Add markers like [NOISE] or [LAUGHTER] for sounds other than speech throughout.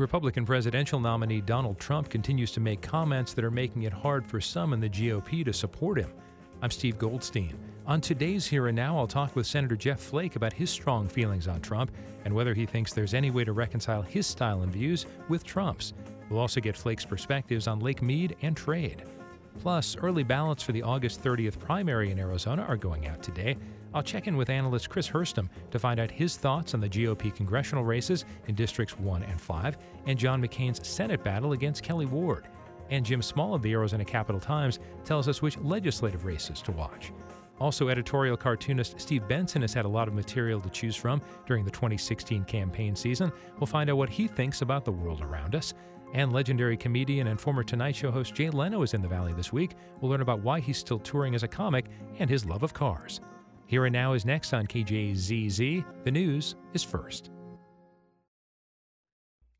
Republican presidential nominee Donald Trump continues to make comments that are making it hard for some in the GOP to support him. I'm Steve Goldstein. On today's Here and Now, I'll talk with Senator Jeff Flake about his strong feelings on Trump and whether he thinks there's any way to reconcile his style and views with Trump's. We'll also get Flake's perspectives on Lake Mead and trade. Plus, early ballots for the August 30th primary in Arizona are going out today. I'll check in with analyst Chris Herstam to find out his thoughts on the GOP congressional races in Districts 1 and 5 and John McCain's Senate battle against Kelli Ward. And Jim Small of the Arizona Capital Times tells us which legislative races to watch. Also, editorial cartoonist Steve Benson has had a lot of material to choose from during the 2016 campaign season. We'll find out what he thinks about the world around us. And legendary comedian and former Tonight Show host Jay Leno is in the Valley this week. We'll learn about why he's still touring as a comic and his love of cars. Here and Now is next on KJZZ. The news is first.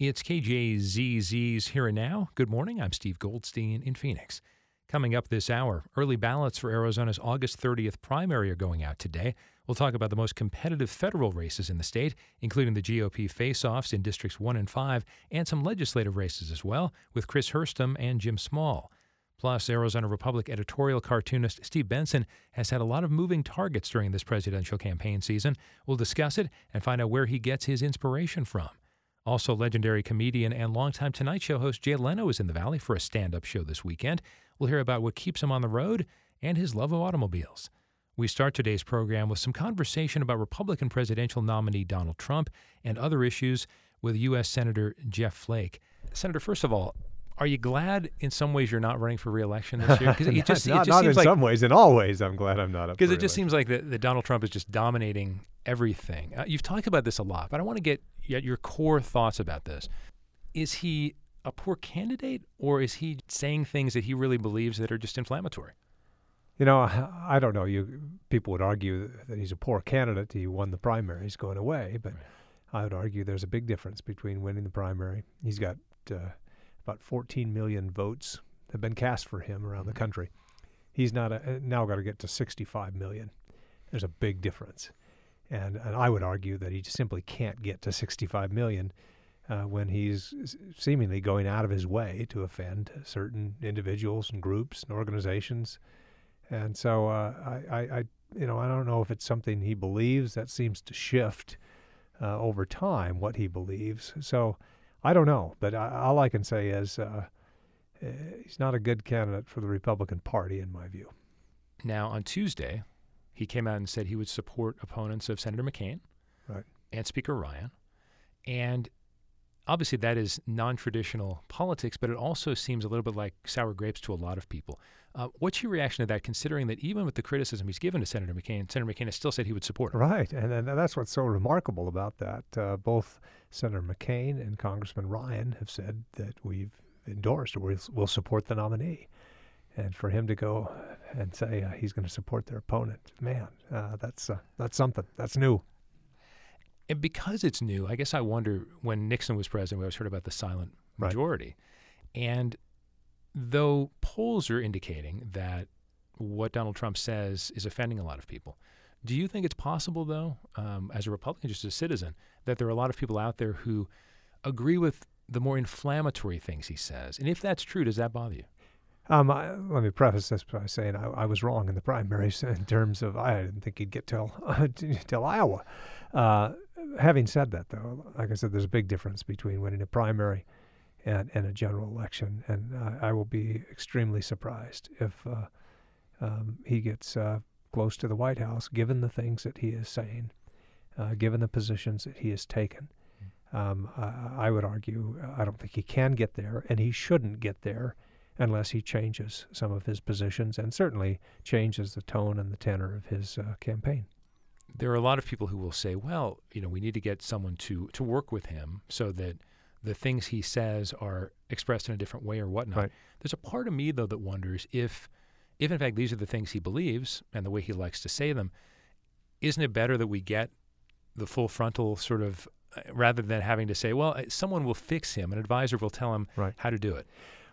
It's KJZZ's Here and Now. Good morning. I'm Steve Goldstein in Phoenix. Coming up this hour, early ballots for Arizona's August 30th primary are going out today. We'll talk about the most competitive federal races in the state, including the GOP face offs in Districts 1 and 5, and some legislative races as well, with Chris Herstam and Jim Small. Plus, Arizona Republic editorial cartoonist Steve Benson has had a lot of moving targets during this presidential campaign season. We'll discuss it and find out where he gets his inspiration from. Also, legendary comedian and longtime Tonight Show host Jay Leno is in the Valley for a stand up show this weekend. We'll hear about what keeps him on the road and his love of automobiles. We start today's program with some conversation about Republican presidential nominee Donald Trump and other issues with U.S. Senator Jeff Flake. Senator, first of all, are you glad in some ways you're not running for reelection this year? [LAUGHS] Because it it just not seems in like, some ways. In all ways, I'm glad I'm not up. Because it just seems like that, Donald Trump is just dominating everything. Uh, you've talked about this a lot, but I want to get your core thoughts about this. Is he a poor candidate, or is he saying things that he really believes that are just inflammatory? You know, I don't know. You people would argue that he's a poor candidate. He won the primary. He's going away, but right. I would argue there's a big difference between winning the primary. He's got uh, about 14 million votes have been cast for him around mm-hmm. the country. He's not a, now got to get to 65 million. There's a big difference, and and I would argue that he simply can't get to 65 million uh, when he's seemingly going out of his way to offend certain individuals and groups and organizations. And so uh, I, I, I, you know, I don't know if it's something he believes that seems to shift uh, over time what he believes. So I don't know, but I, all I can say is uh, uh, he's not a good candidate for the Republican Party, in my view. Now, on Tuesday, he came out and said he would support opponents of Senator McCain right. and Speaker Ryan. And obviously that is non-traditional politics, but it also seems a little bit like sour grapes to a lot of people. Uh, what's your reaction to that, considering that even with the criticism he's given to Senator McCain, Senator McCain has still said he would support him? Right, and, and that's what's so remarkable about that. Uh, both Senator McCain and Congressman Ryan have said that we've endorsed or we'll, support the nominee. And for him to go and say uh, he's going to support their opponent, man, uh, that's uh, that's something. That's new. And because it's new, I guess I wonder when Nixon was president, we always heard about the silent majority. Right. And though polls are indicating that what Donald Trump says is offending a lot of people, do you think it's possible, though, um, as a Republican, just as a citizen, that there are a lot of people out there who agree with the more inflammatory things he says? And if that's true, does that bother you? Um, I, let me preface this by saying I, I, was wrong in the primaries [LAUGHS] in terms of I didn't think he'd get till uh, [LAUGHS] till Iowa. Uh, having said that, though, like I said, there's a big difference between winning a primary and, and a general election, and uh, I will be extremely surprised if uh, um, he gets uh, close to the White House, given the things that he is saying, uh, given the positions that he has taken. Um, I, I would argue I don't think he can get there, and he shouldn't get there unless he changes some of his positions and certainly changes the tone and the tenor of his uh, campaign there are a lot of people who will say, well, you know, we need to get someone to to work with him so that the things he says are expressed in a different way or whatnot. Right. There's a part of me though that wonders if if in fact these are the things he believes and the way he likes to say them, isn't it better that we get the full frontal sort of uh, rather than having to say, well, uh, someone will fix him, an advisor will tell him right. how to do it.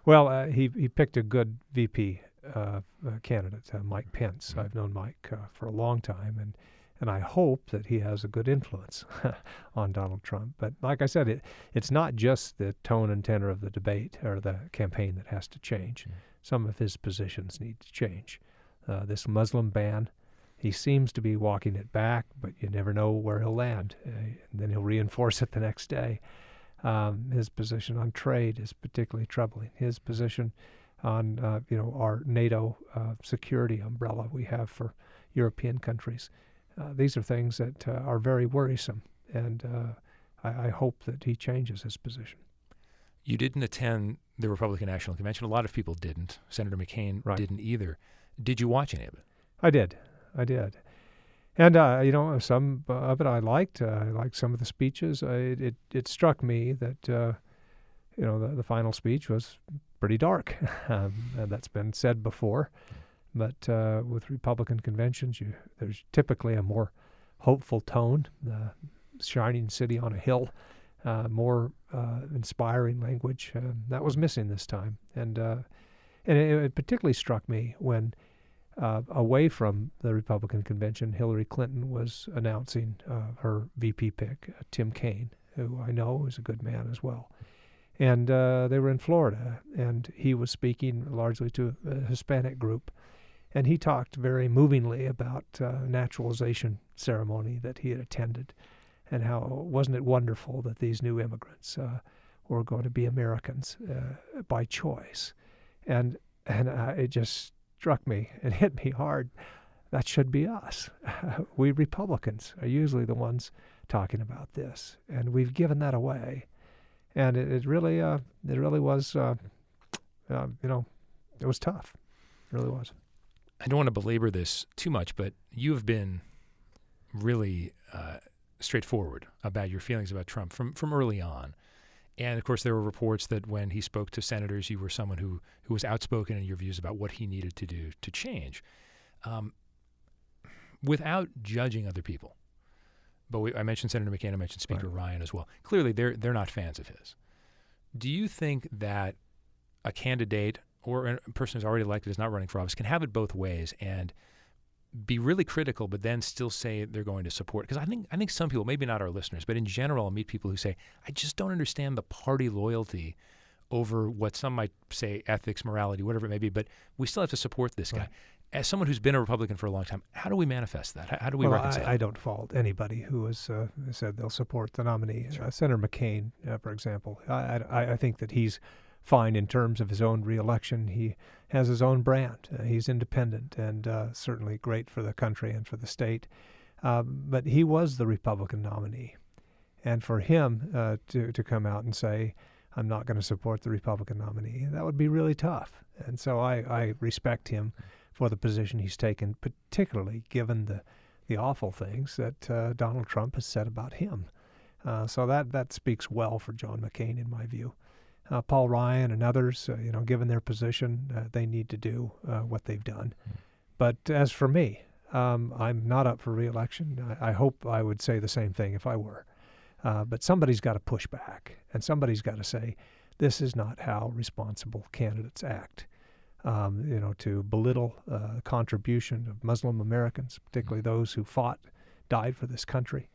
Well, uh, he he picked a good VP uh, uh, candidate, Mike Pence. Mm-hmm. I've known Mike for a long time, and and I hope that he has a good influence [LAUGHS] on Donald Trump. But like I said, it, it's not just the tone and tenor of the debate or the campaign that has to change. Mm-hmm. Some of his positions need to change. Uh, this Muslim ban, he seems to be walking it back, but you never know where he'll land. Uh, and then he'll reinforce it the next day. Um, his position on trade is particularly troubling. His position on uh, you know our NATO uh, security umbrella we have for European countries. Uh, these are things that uh, are very worrisome, and uh, I, I, hope that he changes his position. You didn't attend the Republican National Convention. A lot of people didn't. Senator McCain right. didn't either. Did you watch any of it? I did. I did. And uh, you know, some of it I liked. Uh, I liked some of the speeches. it, it, it struck me that uh, you know the, the final speech was pretty dark. [LAUGHS] um, that's been said before, but uh, with Republican conventions, you, there's typically a more hopeful tone. The shining city on a hill, uh, more uh, inspiring language. that was missing this time, and and it, it particularly struck me when uh, away from the Republican convention, Hillary Clinton was announcing uh, her VP pick, uh, Tim Kaine, who I know is a good man as well. And uh, they were in Florida, and he was speaking largely to a Hispanic group. And he talked very movingly about uh, naturalization ceremony that he had attended, and how wasn't it wonderful that these new immigrants uh, were going to be Americans by choice, and and it just struck me [LAUGHS] and hit me hard. That should be us. [LAUGHS] we Republicans are usually the ones talking about this, and we've given that away. And it, it really, uh, it really was, uh, uh, you know, it was tough. It really was. I don't want to belabor this too much, but you have been really uh, straightforward about your feelings about Trump from from early on. And of course, there were reports that when he spoke to senators, you were someone who who was outspoken in your views about what he needed to do to change, um, without judging other people. But we, I mentioned Senator McCain, I mentioned Speaker right. Ryan as well. Clearly, they're they're not fans of his. Do you think that a candidate or a person who's already elected is not running for office can have it both ways and be really critical, but then still say they're going to support. Because I think I think some people, maybe not our listeners, but in general, I meet people who say, "I just don't understand the party loyalty over what some might say ethics, morality, whatever it may be." But we still have to support this right. guy. As someone who's been a Republican for a long time, how do we manifest that? How, how do we well, reconcile? I, I, don't fault anybody who has uh, said they'll support the nominee. Sure. Uh, Senator McCain, uh, for example, I, I, I think that he's fine in terms of his own reelection. He has his own brand. Uh, he's independent and uh, certainly great for the country and for the state. Uh, but he was the Republican nominee. And for him uh, to, to come out and say, I'm not going to support the Republican nominee, that would be really tough. And so I, I respect him for the position he's taken, particularly given the, the awful things that uh, Donald Trump has said about him. Uh, so that, that speaks well for John McCain, in my view uh, Paul Ryan and others, uh, you know, given their position, uh, they need to do uh, what they've done. Mm. But as for me, um, I'm not up for reelection. I, I, hope I would say the same thing if I were. Uh, but somebody's got to push back, and somebody's got to say, this is not how responsible candidates act. Um, you know, to belittle uh, the contribution of Muslim Americans, particularly mm. those who fought, died for this country,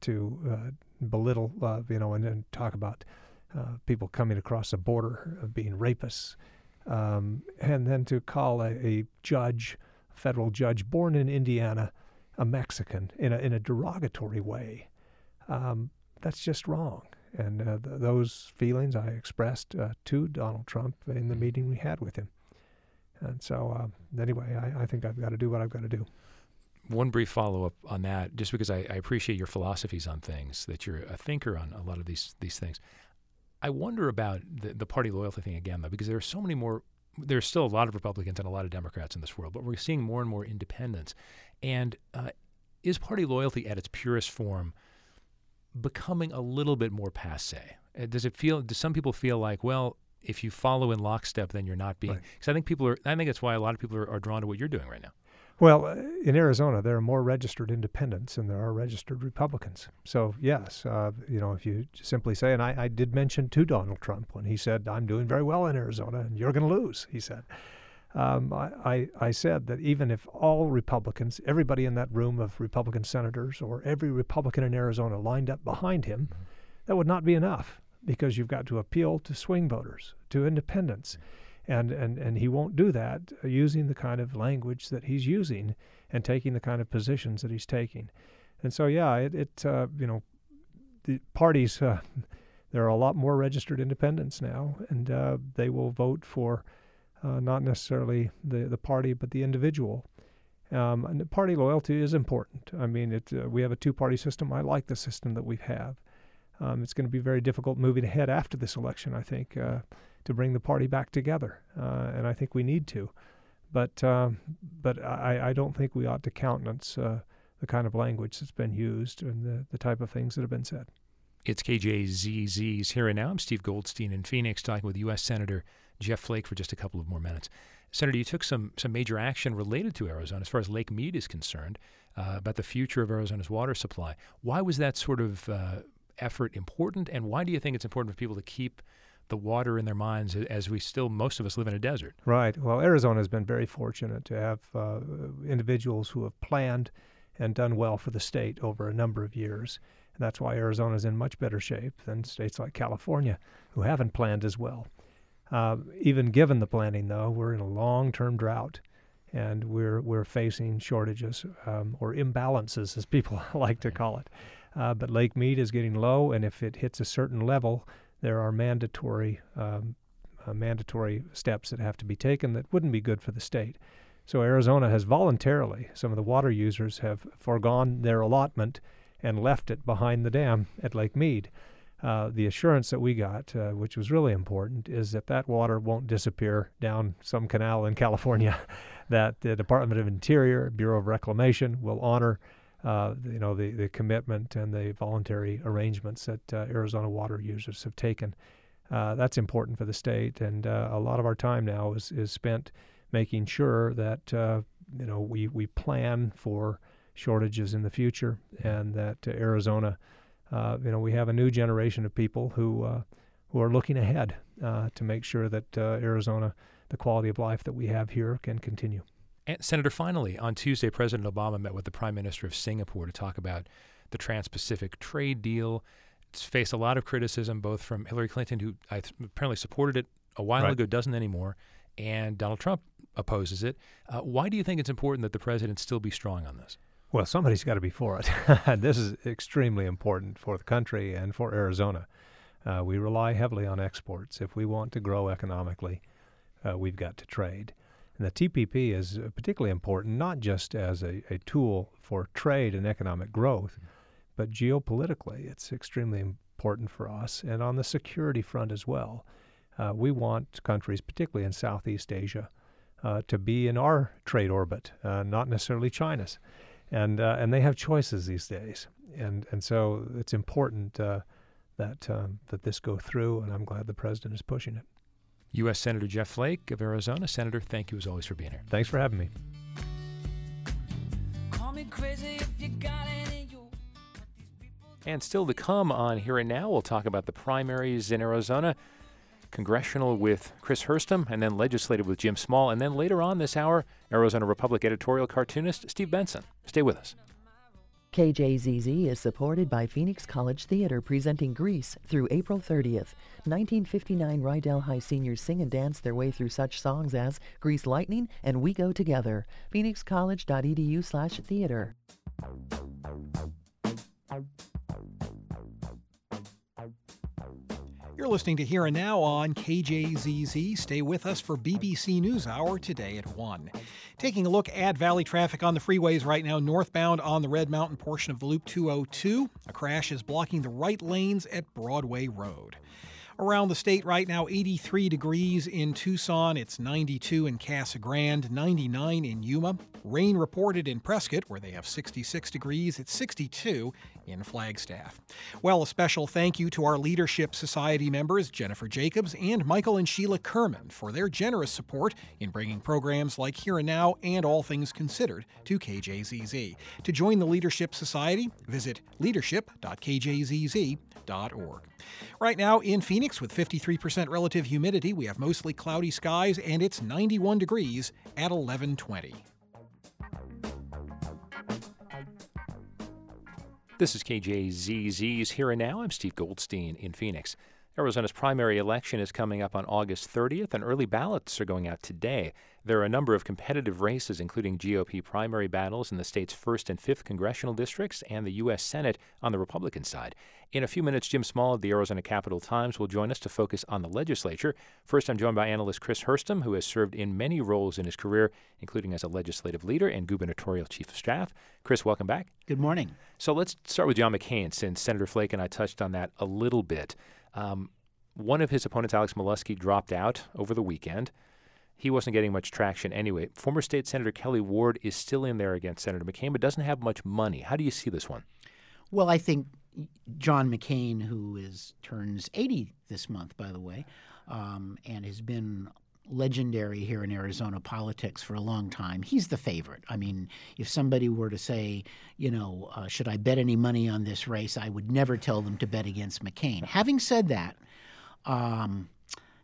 to belittle, you know, and, and talk about uh, people coming across the border of being rapists, um, and then to call a, a, judge, a federal judge born in Indiana, a Mexican in a, in a derogatory way, um, that's just wrong. And uh, th- those feelings I expressed uh, to Donald Trump in the meeting we had with him. And so, uh, anyway, I, I think I've got to do what I've got to do one brief follow up on that, just because I, I, appreciate your philosophies on things, that you're a thinker on a lot of these these things. I wonder about the, the party loyalty thing again, though, because there are so many more. There's still a lot of Republicans and a lot of Democrats in this world, but we're seeing more and more independents. And uh, is party loyalty at its purest form becoming a little bit more passe? Uh, does it feel? Do some people feel like, well, if you follow in lockstep, then you're not being? Because right. I think people are. I think that's why a lot of people are, are drawn to what you're doing right now. Well, uh, in Arizona, there are more registered independents than there are registered Republicans. So, yes, uh, you know, if you simply say, and I, I, did mention to Donald Trump when he said, I'm doing very well in Arizona and you're going to lose, he said. um, I, I, I, said that even if all Republicans, everybody in that room of Republican senators, or every Republican in Arizona lined up behind him, mm-hmm. that would not be enough because you've got to appeal to swing voters, to independents. And, and, and he won't do that using the kind of language that he's using and taking the kind of positions that he's taking. And so, yeah, it, it uh, you know, the parties, uh, [LAUGHS] there are a lot more registered independents now, and uh, they will vote for uh, not necessarily the, the party, but the individual. Um, and party loyalty is important. I mean, it, uh, we have a two party system. I like the system that we have. Um, it's going to be very difficult moving ahead after this election, I think, uh, to bring the party back together. Uh, and I think we need to. But, um, but I, I, don't think we ought to countenance uh, the kind of language that's been used and the, the type of things that have been said. It's KJZZ's Here and Now. I'm Steve Goldstein in Phoenix talking with U.S. Senator Jeff Flake for just a couple of more minutes. Senator, you took some some major action related to Arizona as far as Lake Mead is concerned uh, about the future of Arizona's water supply. Why was that sort of uh, effort important, and why do you think it's important for people to keep the water in their minds as we still most of us live in a desert? Right. Well, Arizona has been very fortunate to have uh, individuals who have planned and done well for the state over a number of years. And that's why Arizona is in much better shape than states like California, who haven't planned as well. Uh, even given the planning, though, we're in a long-term drought, and we're we're facing shortages um, or imbalances, as people [LAUGHS] like to call it. Uh, but Lake Mead is getting low, and if it hits a certain level, there are mandatory um, uh, mandatory steps that have to be taken that wouldn't be good for the state. So Arizona has voluntarily, some of the water users have foregone their allotment and left it behind the dam at Lake Mead uh, the assurance that we got, uh, which was really important, is that that water won't disappear down some canal in [LAUGHS] California. that the Department of Interior, Bureau of Reclamation, will honor, uh, you know, the, the commitment and the voluntary arrangements that uh, Arizona water users have taken. Uh, that's important for the state, and uh, a lot of our time now is is spent making sure that you know we we plan for shortages in the future, and that Arizona uh, you know, we have a new generation of people who uh, who are looking ahead uh, to make sure that uh, Arizona, the quality of life that we have here, can continue. And Senator, finally, on Tuesday, President Obama met with the Prime Minister of Singapore to talk about the Trans-Pacific trade deal. It's faced a lot of criticism, both from Hillary Clinton, who apparently supported it a while right. ago, doesn't anymore, and Donald Trump opposes it. Uh, why do you think it's important that the president still be strong on this? Well, somebody's got to be for it. [LAUGHS] this is extremely important for the country and for Arizona. Uh, we rely heavily on exports. If we want to grow economically, uh, we've got to trade. And the TPP is particularly important not just as a, a tool for trade and economic growth, but geopolitically. It's extremely important for us. And on the security front as well. Uh, we want countries, particularly in Southeast Asia, uh, to be in our trade orbit, uh, not necessarily China's and uh, and they have choices these days, and and so it's important uh, that um, that this go through, and I'm glad the president is pushing it. U.S. Senator Jeff Flake of Arizona, Senator, thank you as always for being here. Thanks for having me. And still to come on Here and Now, we'll talk about the primaries in Arizona congressional with Chris Herstam, and then legislative with Jim Small. And then later on this hour, Arizona Republic editorial cartoonist Steve Benson. Stay with us. KJZZ is supported by Phoenix College Theater presenting Grease through April 30th. 1959 Rydell High seniors sing and dance their way through such songs as Grease Lightning and We Go Together. phoenixcollege.edu slash theater. You're listening to Here and Now on KJZZ. Stay with us for BBC NewsHour today at 1. Taking a look at Valley traffic on the freeways right now, northbound on the Red Mountain portion of the Loop 202. A crash is blocking the right lanes at Broadway Road. Around the state right now, 83 degrees in Tucson. It's 92 in Casa Grande, 99 in Yuma. Rain reported in Prescott, where they have 66 degrees. It's 62 in Flagstaff. Well, a special thank you to our Leadership Society members, Jennifer Jacobs and Michael and Sheila Kerman, for their generous support in bringing programs like Here and Now and All Things Considered to KJZZ. To join the Leadership Society, visit leadership.kjzz.org. Right now in Phoenix, with 53% relative humidity. We have mostly cloudy skies and it's 91 degrees at 1120. This is KJZZ's Here and Now. I'm Steve Goldstein in Phoenix. Arizona's primary election is coming up on August 30th, and early ballots are going out today. There are a number of competitive races, including GOP primary battles in the state's 1st and 5th congressional districts and the U.S. Senate on the Republican side. In a few minutes, Jim Small of the Arizona Capital Times will join us to focus on the legislature. First, I'm joined by analyst Chris Herstam, who has served in many roles in his career, including as a legislative leader and gubernatorial chief of staff. Chris, welcome back. Good morning. So let's start with John McCain, since Senator Flake and I touched on that a little bit. Um, one of his opponents, Alex Meluskey, dropped out over the weekend. He wasn't getting much traction anyway. Former State Senator Kelli Ward is still in there against Senator McCain, but doesn't have much money. How do you see this one? Well, I think John McCain, who is turns 80 this month, by the way, um, and has been legendary here in Arizona politics for a long time. He's the favorite. I mean, if somebody were to say, you know, uh, should I bet any money on this race, I would never tell them to bet against McCain. Having said that, um,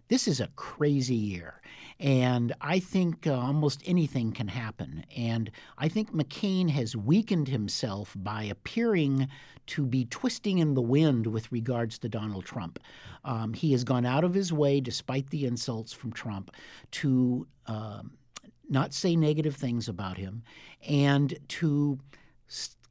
this is a crazy year. And I think uh, almost anything can happen. And I think McCain has weakened himself by appearing to be twisting in the wind with regards to Donald Trump. Um, he has gone out of his way, despite the insults from Trump, to uh, not say negative things about him and to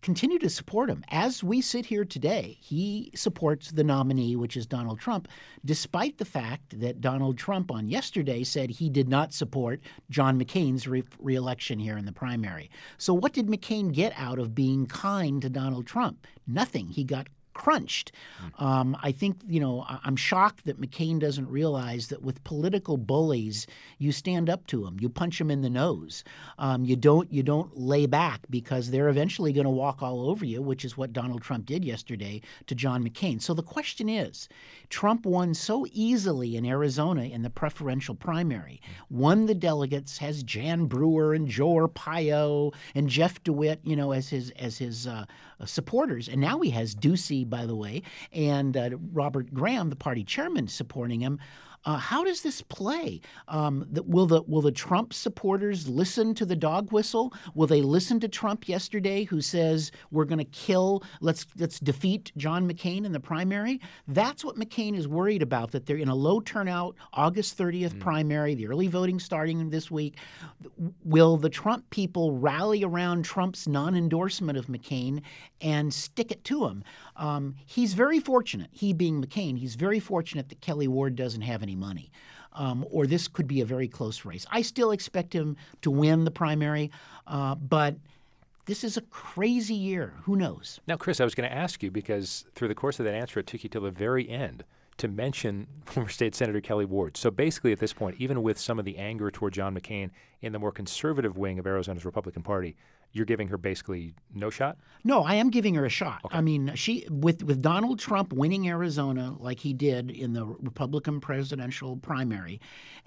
continue to support him. As we sit here today, he supports the nominee, which is Donald Trump, despite the fact that Donald Trump on yesterday said he did not support John McCain's re- reelection here in the primary. So, what did McCain get out of being kind to Donald Trump? Nothing. He got crunched. Um, I think, you know, I'm shocked that McCain doesn't realize that with political bullies, you stand up to them, you punch them in the nose. Um, you don't you don't lay back because they're eventually going to walk all over you, which is what Donald Trump did yesterday to John McCain. So the question is, Trump won so easily in Arizona in the preferential primary, won the delegates, has Jan Brewer and Joe Arpaio and Jeff DeWitt, you know, as his as his uh, supporters, and now he has Ducey by the way, and uh, Robert Graham, the party chairman, supporting him. Uh, how does this play? Um, the, will the will the Trump supporters listen to the dog whistle? Will they listen to Trump yesterday, who says we're going to kill, let's let's defeat John McCain in the primary? That's what McCain is worried about. That they're in a low turnout August 30th mm. primary, the early voting starting this week. Will the Trump people rally around Trump's non-endorsement of McCain and stick it to him? Um, he's very fortunate. He being McCain, he's very fortunate that Kelli Ward doesn't have any money. Um, or this could be a very close race. I still expect him to win the primary, uh, but this is a crazy year. Who knows? Now, Chris, I was going to ask you because through the course of that answer, it took you till the very end to mention [LAUGHS] former State Senator Kelli Ward. So basically, at this point, even with some of the anger toward John McCain in the more conservative wing of Arizona's Republican Party, you're giving her basically no shot? No, I am giving her a shot. Okay. I mean, she with with Donald Trump winning Arizona like he did in the Republican presidential primary,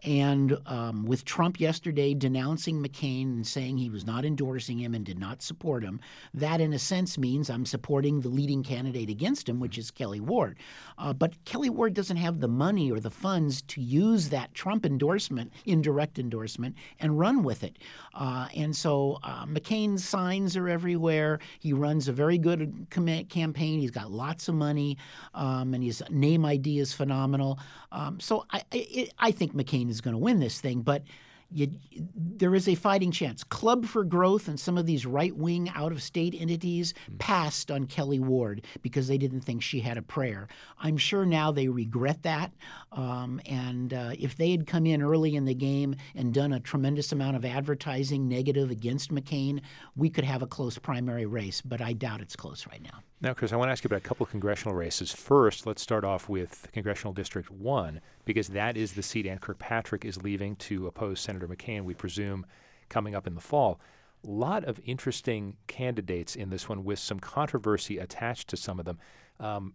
and um, with Trump yesterday denouncing McCain and saying he was not endorsing him and did not support him, that in a sense means I'm supporting the leading candidate against him, which is Kelli Ward. Uh, but Kelli Ward doesn't have the money or the funds to use that Trump endorsement, indirect endorsement, and run with it. Uh, and so uh, McCain signs are everywhere. He runs a very good campaign. He's got lots of money, um, and his name ID is phenomenal. Um, so I, I, I think McCain is going to win this thing, but you, there is a fighting chance. Club for Growth and some of these right wing out of state entities mm. passed on Kelli Ward because they didn't think she had a prayer. I'm sure now they regret that. Um, and uh, if they had come in early in the game and done a tremendous amount of advertising negative against McCain, we could have a close primary race. But I doubt it's close right now. Now, Chris, I want to ask you about a couple of congressional races. First, let's start off with Congressional District 1, because that is the seat Ann Kirkpatrick is leaving to oppose Senator McCain, we presume, coming up in the fall. A lot of interesting candidates in this one with some controversy attached to some of them. Um,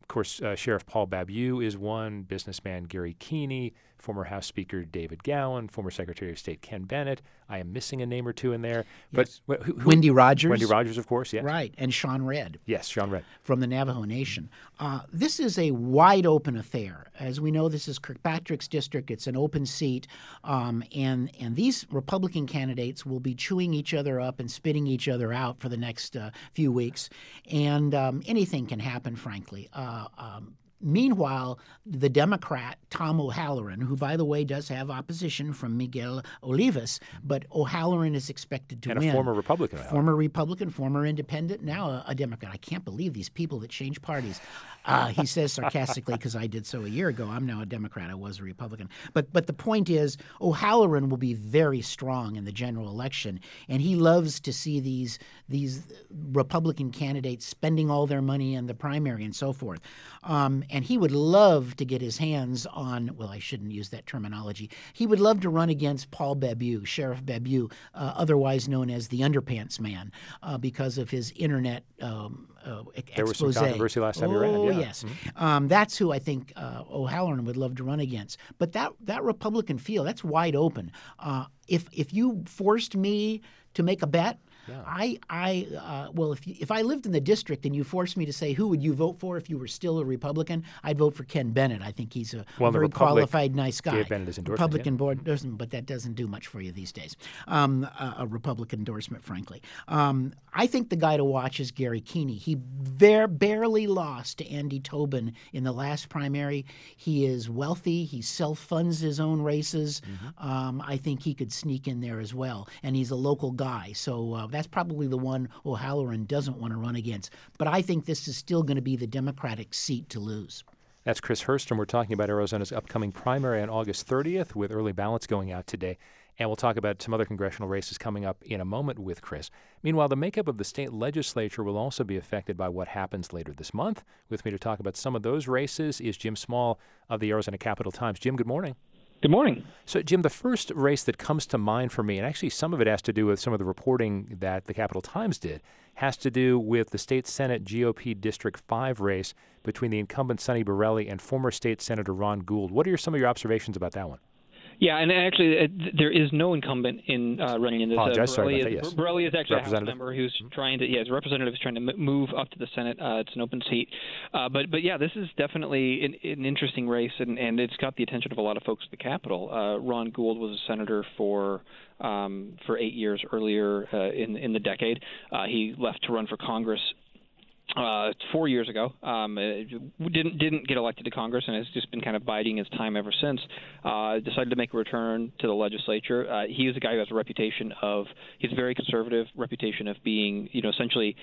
of course, uh, Sheriff Paul Babeu is one, businessman Gary Kiehne, former House Speaker David Gowan, former Secretary of State Ken Bennett. I am missing a name or two in there. Yes. But who, who, Wendy Rogers. Wendy Rogers, of course, yes. Right, and Sean Redd. Yes, Sean Redd. From the Navajo Nation. Uh, this is a wide open affair. as we know, this is Kirkpatrick's district. It's an open seat, um, and and these Republican candidates will be chewing each other up and spitting each other out for the next uh, few weeks, and um, anything can happen. Frankly, uh, um, Meanwhile, the Democrat Tom O'Halleran, who by the way does have opposition from Miguel Olivas, but O'Halleran is expected to and win. a former Republican. Former Republican, former Independent, now a, a, Democrat. I can't believe these people that change parties. Uh, he says sarcastically, because I did so a year ago. I'm now a Democrat. I was a Republican. But but the point is, O'Halleran will be very strong in the general election, and he loves to see these these Republican candidates spending all their money in the primary and so forth. Um, and he would love to get his hands on, well, I shouldn't use that terminology. He would love to run against Paul Babeu, Sheriff Babeu, uh, otherwise known as the Underpants Man, uh, because of his internet um, uh, there was some controversy last time oh, you ran. Yeah. yes. Mm-hmm. Um, that's who I think uh, O'Halleran would love to run against. But that, that Republican field, that's wide open. Uh, if, if you forced me to make a bet, yeah. I, I, uh, well, if you, if I lived in the district and you forced me to say who would you vote for if you were still a Republican, I'd vote for Ken Bennett. I think he's a, well, very Republic qualified, nice guy. Republican yeah. board doesn't, but that doesn't do much for you these days. Um, a, a, Republican endorsement, frankly. Um, I think the guy to watch is Gary Kiehne. He bare, barely lost to Andy Tobin in the last primary. He is wealthy. He self funds his own races. Mm-hmm. Um, I think he could sneak in there as well, and he's a local guy. So uh, that's probably the one O'Halleran doesn't want to run against. But I think this is still going to be the Democratic seat to lose. That's Chris Herstam. We're talking about Arizona's upcoming primary on August 30th with early ballots going out today. And we'll talk about some other congressional races coming up in a moment with Chris. Meanwhile, the makeup of the state legislature will also be affected by what happens later this month. With me to talk about some of those races is Jim Small of the Arizona Capital Times. Jim, good morning. Good morning. So, Jim, the first race that comes to mind for me, and actually some of it has to do with some of the reporting that the Capital Times did, has to do with the state Senate GOP District 5 race between the incumbent Sonny Borrelli and former state Senator Ron Gould. What are some of your observations about that one? Yeah, and actually, uh, there is no incumbent in uh, running in this. Uh, Borrelli, sorry is, yes. Borrelli is actually a House member who's mm-hmm. trying to, yeah, his representative is trying to move up to the Senate. Uh, it's an open seat, uh, but but yeah, this is definitely an, an interesting race, and, and it's got the attention of a lot of folks at the Capitol. Uh, Ron Gould was a senator for um, for eight years earlier uh, in in the decade. Uh, he left to run for Congress uh, four years ago. Um, didn't didn't get elected to Congress and has just been kind of biding his time ever since. Uh, decided to make a return to the legislature. Uh, he is a guy who has a reputation of he's very conservative, reputation of being you know essentially.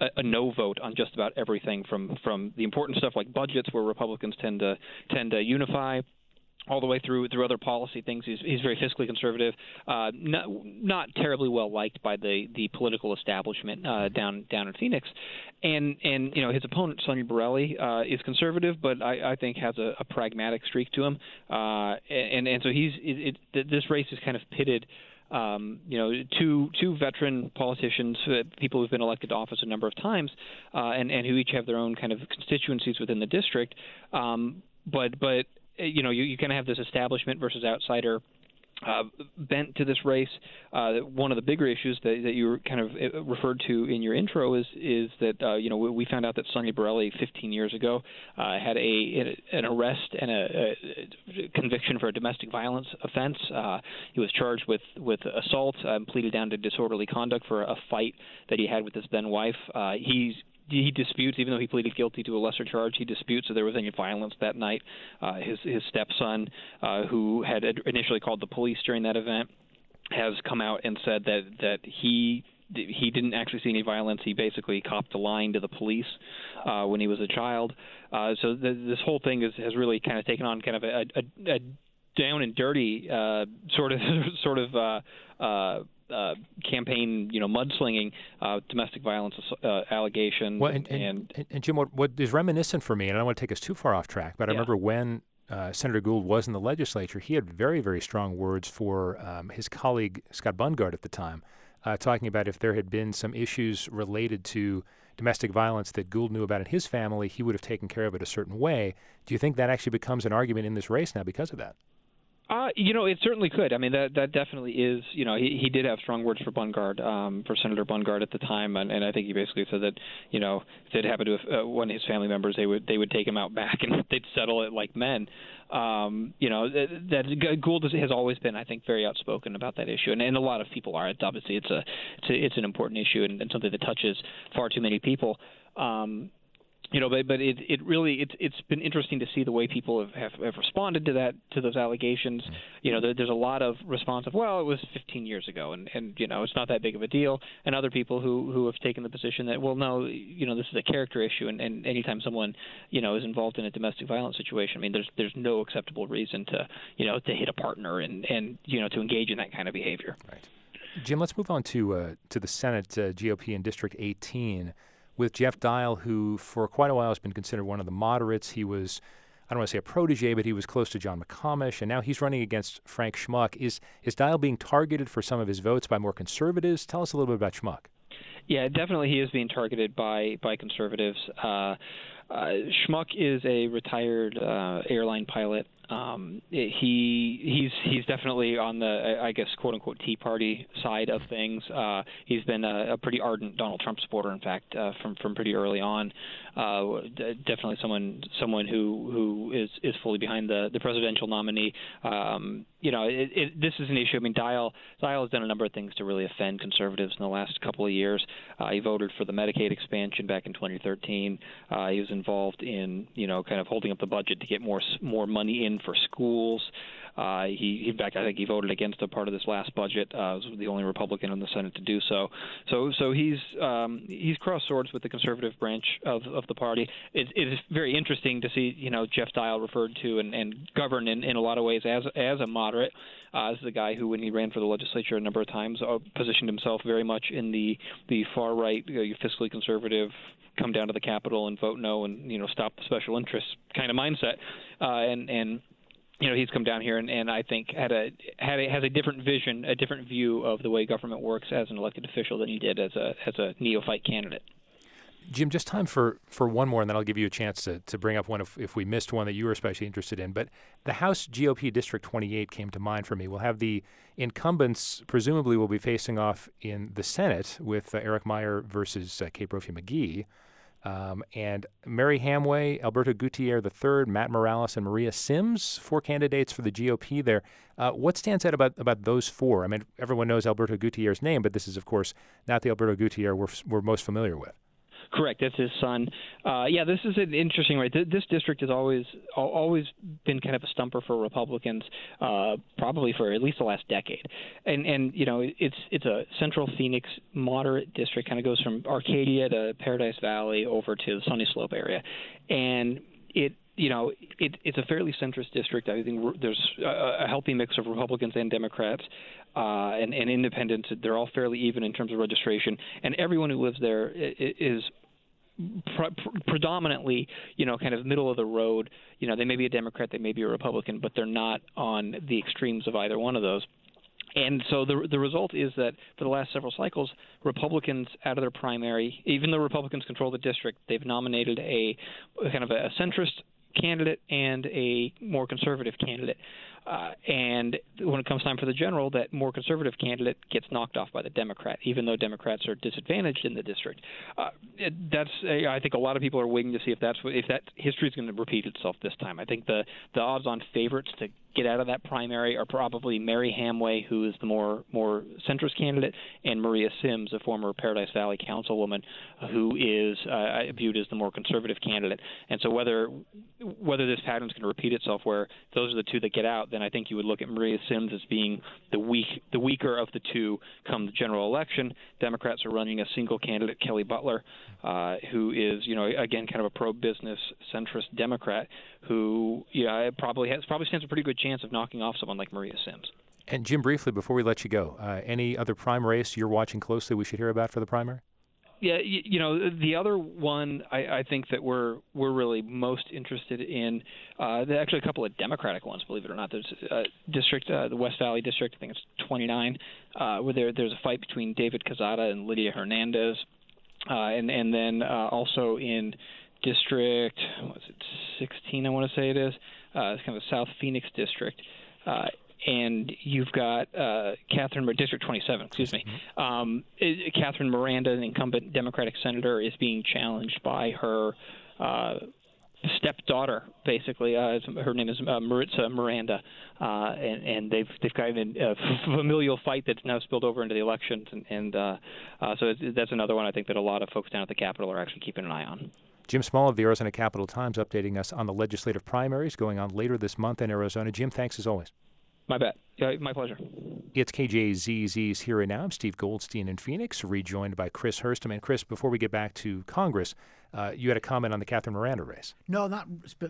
A, a no vote on just about everything from from the important stuff like budgets where Republicans tend to tend to unify all the way through through other policy things. He's he's very fiscally conservative, uh, not not terribly well liked by the the political establishment uh, down down in Phoenix, and and you know his opponent Sonny Borrelli uh, is conservative, but I, I think has a, a pragmatic streak to him, uh, and and so he's it, it, this race is kind of pitted. Um, you know, two two veteran politicians, uh, people who've been elected to office a number of times, uh, and and who each have their own kind of constituencies within the district. Um, but but you know, you, you kind of have this establishment versus outsider uh, bent to this race. Uh, one of the bigger issues that, that you kind of uh, referred to in your intro is is that uh, you know we found out that Sonny Borrelli 15 years ago uh, had a an arrest and a, a conviction for a domestic violence offense. Uh, he was charged with with assault, and pleaded down to disorderly conduct for a fight that he had with his then wife. Uh, he's he disputes, even though he pleaded guilty to a lesser charge, he disputes that there was any violence that night. Uh, his his stepson, uh, who had initially called the police during that event, has come out and said that that he he didn't actually see any violence. He basically copped a line to the police uh, when he was a child. Uh, so the, this whole thing is, has really kind of taken on kind of a, a, a down and dirty uh, sort of [LAUGHS] sort of uh, uh, uh, campaign, you know, mudslinging, uh, domestic violence uh, allegations. Well, and, and, and, and, Jim, what, what is reminiscent for me, and I don't want to take us too far off track, but I remember when uh, Senator Gould was in the legislature, he had very, very strong words for um, his colleague Scott Bundgaard at the time, uh, talking about if there had been some issues related to domestic violence that Gould knew about in his family, he would have taken care of it a certain way. Do you think that actually becomes an argument in this race now because of that? Uh, you know, it certainly could. I mean, that that definitely is. You know, he he did have strong words for Bundgaard, um, for Senator Bundgaard at the time, and, and I think he basically said that, you know, if it happened to uh, one of his family members, they would they would take him out back [LAUGHS] and they'd settle it like men. Um, you know, that, that Gould has always been, I think, very outspoken about that issue, and, and a lot of people are. Obviously, it's a it's a, it's an important issue and, and something that touches far too many people. Um, you know, but but it it really it's it's been interesting to see the way people have, have, have responded to that to those allegations. You know, there, there's a lot of response of well, it was 15 years ago, and and you know it's not that big of a deal. And other people who who have taken the position that well, no, you know, this is a character issue, and and anytime someone you know is involved in a domestic violence situation, I mean, there's there's no acceptable reason to you know to hit a partner and and you know to engage in that kind of behavior. Right. Jim, let's move on to uh, to the Senate uh, GOP in District 18 with Jeff Dial, who for quite a while has been considered one of the moderates. He was, I don't want to say a protege, but he was close to John McComish, and now he's running against Frank Schmuck. Is is Dial being targeted for some of his votes by more conservatives? Tell us a little bit about Schmuck. Yeah, definitely he is being targeted by by conservatives. Uh, uh, Schmuck is a retired uh, airline pilot um, he he's he's definitely on the I guess quote unquote Tea Party side of things. Uh, he's been a, a pretty ardent Donald Trump supporter, in fact, uh, from from pretty early on. Uh, definitely someone someone who who is is fully behind the the presidential nominee. Um, you know, it, it, this is an issue. I mean, Dial Dial has done a number of things to really offend conservatives in the last couple of years. Uh, he voted for the Medicaid expansion back in 2013. Uh, he was involved in you know kind of holding up the budget to get more more money in for schools. Uh, he, in fact, I think he voted against a part of this last budget. Uh, was the only Republican in the Senate to do so. So, so he's um, he's crossed swords with the conservative branch of, of the party. It, it is very interesting to see, you know, Jeff Dial referred to and, and governed in, in a lot of ways as as a moderate, uh, as the guy who, when he ran for the legislature a number of times, uh, positioned himself very much in the the far right, you know, fiscally conservative, come down to the Capitol and vote no and you know stop the special interests kind of mindset, uh, and and you know he's come down here and, and I think had a had a, has a different vision, a different view of the way government works as an elected official than he did as a as a neophyte candidate. Jim, just time for, for one more, and then I'll give you a chance to, to bring up one if, if we missed one that you were especially interested in. But the House GOP District 28 came to mind for me. We'll have the incumbents, presumably, will be facing off in the Senate with uh, Eric Meyer versus uh, Kate Brophy McGee. Um, and Mary Hamway, Alberto Gutierrez III, Matt Morales, and Maria Syms, four candidates for the GOP there. Uh, what stands out about, about those four? I mean, everyone knows Alberto Gutierrez's name, but this is, of course, not the Alberto Gutierrez we're, we're most familiar with. Correct. That's his son. Uh, yeah, this is an interesting right. This district has always always been kind of a stumper for Republicans, uh, probably for at least the last decade. And and you know it's it's a Central Phoenix moderate district, kind of goes from Arcadia to Paradise Valley over to the Sunny Slope area, and it you know, it, it's a fairly centrist district. I think there's a, a healthy mix of Republicans and Democrats uh, and, and independents. They're all fairly even in terms of registration, and everyone who lives there is pre- predominantly, you know, kind of middle of the road. You know, they may be a Democrat, they may be a Republican, but they're not on the extremes of either one of those. And so the the result is that for the last several cycles, Republicans out of their primary, even though Republicans control the district, they've nominated a kind of a centrist candidate and a more conservative candidate. Uh, and when it comes time for the general, that more conservative candidate gets knocked off by the Democrat, even though Democrats are disadvantaged in the district. Uh, it, that's I think a lot of people are waiting to see if that's if that history is going to repeat itself this time. I think the the odds-on favorites to get out of that primary are probably Mary Hamway, who is the more more centrist candidate, and Maria Syms, a former Paradise Valley councilwoman, who is uh, viewed as the more conservative candidate. And so whether whether this pattern is going to repeat itself, where those are the two that get out, then I think you would look at Maria Syms as being the weak the weaker of the two come the general election. Democrats are running a single candidate, Kelli Butler, uh, who is you know again kind of a pro-business centrist Democrat who yeah probably has probably stands a pretty good chance of knocking off someone like Maria Syms. And Jim, briefly before we let you go, uh, any other prime race you're watching closely we should hear about for the primary? Yeah, you, you know the other one I, I think that we're we're really most interested in. Uh, there are actually a couple of Democratic ones, believe it or not. There's a district, uh, the West Valley district. I think it's 29, uh, where there there's a fight between David Quezada and Lydia Hernandez, uh, and and then uh, also in district, what's it, 16? I want to say it is. Uh, it's kind of a South Phoenix district. Uh, and you've got uh, Catherine District 27, excuse me. Um, Catherine Miranda, an incumbent Democratic senator, is being challenged by her uh, stepdaughter, basically. Uh, her name is uh, Maritza Miranda, uh, and, and they've they've got a familial fight that's now spilled over into the elections, and, and uh, uh, so that's another one I think that a lot of folks down at the Capitol are actually keeping an eye on. Jim Small of the Arizona Capital Times updating us on the legislative primaries going on later this month in Arizona. Jim, thanks as always. My bet. Yeah, my pleasure. It's KJZZ's Here and Now. I'm Steve Goldstein in Phoenix, rejoined by Chris Herstam. And Chris, before we get back to Congress, uh, you had a comment on the Catherine Miranda race. No, not.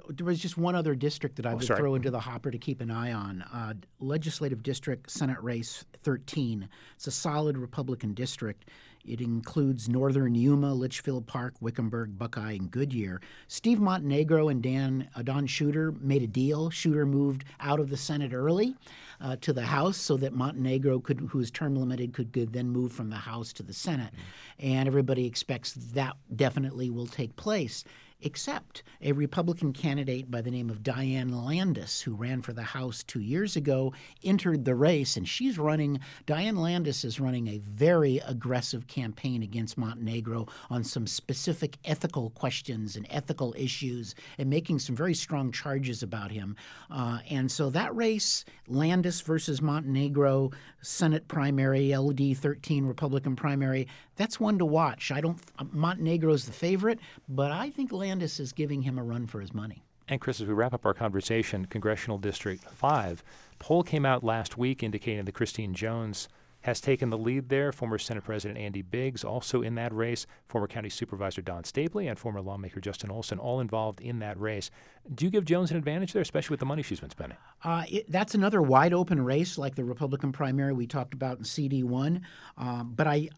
There was just one other district that I Oh, would sorry. throw into the hopper to keep an eye on. Uh, Legislative District Senate Race 13. It's a solid Republican district. It includes northern Yuma, Litchfield Park, Wickenburg, Buckeye, and Goodyear. Steve Montenegro and Dan uh, Don Shooter made a deal. Shooter moved out of the Senate early uh, to the House so that Montenegro, could, who is term limited, could, could then move from the House to the Senate. And everybody expects that definitely will take place except a Republican candidate by the name of Diane Landis, who ran for the House two years ago, entered the race, and she's running. Diane Landis is running a very aggressive campaign against Montenegro on some specific ethical questions and ethical issues, and making some very strong charges about him. Uh, and so that race, Landis versus Montenegro, Senate primary, LD 13 Republican primary, that's one to watch. I don't. Montenegro's the favorite, but I think Landis is giving him a run for his money. And Chris, as we wrap up our conversation, Congressional District 5, poll came out last week indicating that Christine Jones has taken the lead there. Former Senate President Andy Biggs also in that race, former County Supervisor Don Stapley, and former lawmaker Justin Olson all involved in that race. Do you give Jones an advantage there, especially with the money she's been spending? Uh, it, that's another wide open race like the Republican primary we talked about in CD1. Um, but I,